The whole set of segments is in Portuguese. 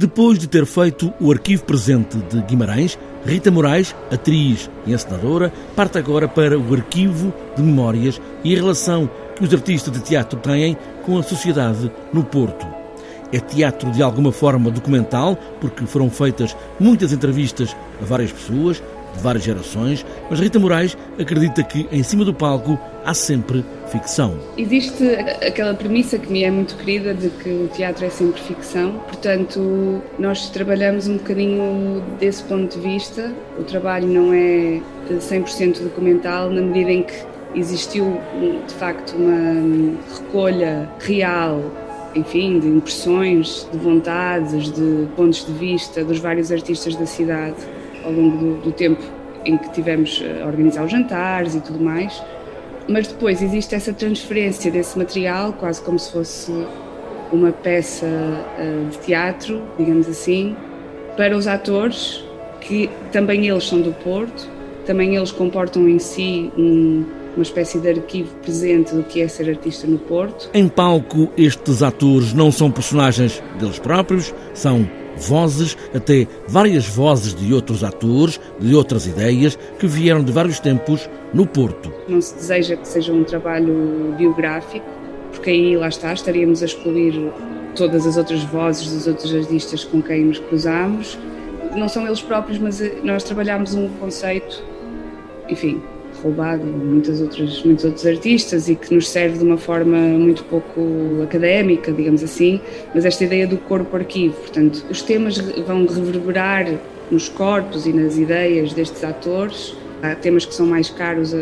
Depois de ter feito o arquivo presente de Guimarães, Rita Moraes, atriz e encenadora, parte agora para o arquivo de memórias e a relação que os artistas de teatro têm com a sociedade no Porto. É teatro de alguma forma documental, porque foram feitas muitas entrevistas a várias pessoas, de várias gerações, mas Rita Moraes acredita que em cima do palco há sempre ficção. Existe aquela premissa que me é muito querida de que o teatro é sempre ficção, portanto, nós trabalhamos um bocadinho desse ponto de vista. O trabalho não é 100% documental, na medida em que existiu de facto uma recolha real enfim, de impressões, de vontades, de pontos de vista dos vários artistas da cidade ao longo do, do tempo em que tivemos a organizar os jantares e tudo mais. Mas depois existe essa transferência desse material, quase como se fosse uma peça uh, de teatro, digamos assim, para os atores, que também eles são do Porto, também eles comportam em si um, uma espécie de arquivo presente do que é ser artista no Porto. Em palco, estes atores não são personagens deles próprios, são vozes, até várias vozes de outros atores, de outras ideias, que vieram de vários tempos no Porto. Não se deseja que seja um trabalho biográfico, porque aí lá está, estaríamos a excluir todas as outras vozes dos outros artistas com quem nos cruzamos. Não são eles próprios, mas eh, nós trabalhamos um conceito, enfim, roubado muitos outros, muitos outros artistas e que nos serve de uma forma muito pouco académica, digamos assim, mas esta ideia do corpo arquivo, portanto, os temas vão reverberar nos corpos e nas ideias destes atores. Há temas que são mais caros a,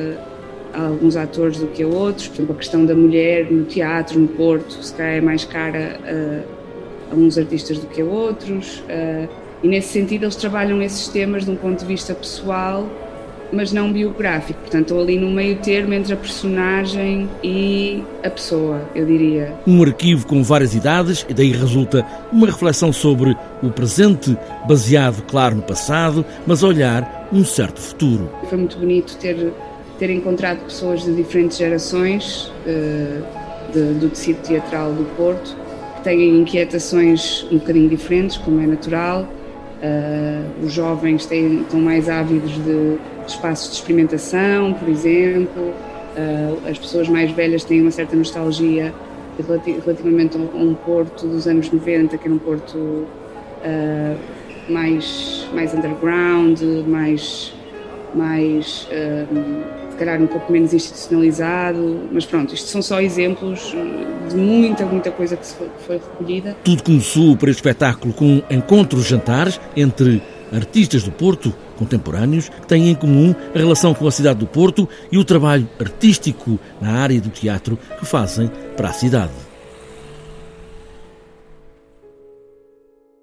a alguns atores do que a outros, por exemplo, a questão da mulher no teatro, no Porto, se calhar é mais cara a, a uns artistas do que a outros. A, e nesse sentido eles trabalham esses temas de um ponto de vista pessoal mas não biográfico. Portanto, estou ali no meio termo entre a personagem e a pessoa, eu diria. Um arquivo com várias idades e daí resulta uma reflexão sobre o presente, baseado, claro, no passado, mas olhar um certo futuro. Foi muito bonito ter, ter encontrado pessoas de diferentes gerações uh, de, do tecido teatral do Porto, que têm inquietações um bocadinho diferentes, como é natural. Uh, os jovens têm, estão mais ávidos de espaços de experimentação, por exemplo. Uh, as pessoas mais velhas têm uma certa nostalgia relativamente a um Porto dos anos 90, que era um Porto uh, mais, mais underground, mais, mais uh, calhar um pouco menos institucionalizado, mas pronto, isto são só exemplos de muita, muita coisa que foi, foi recolhida. Tudo começou para este espetáculo com encontros jantares entre artistas do Porto contemporâneos que têm em comum a relação com a cidade do Porto e o trabalho artístico na área do teatro que fazem para a cidade.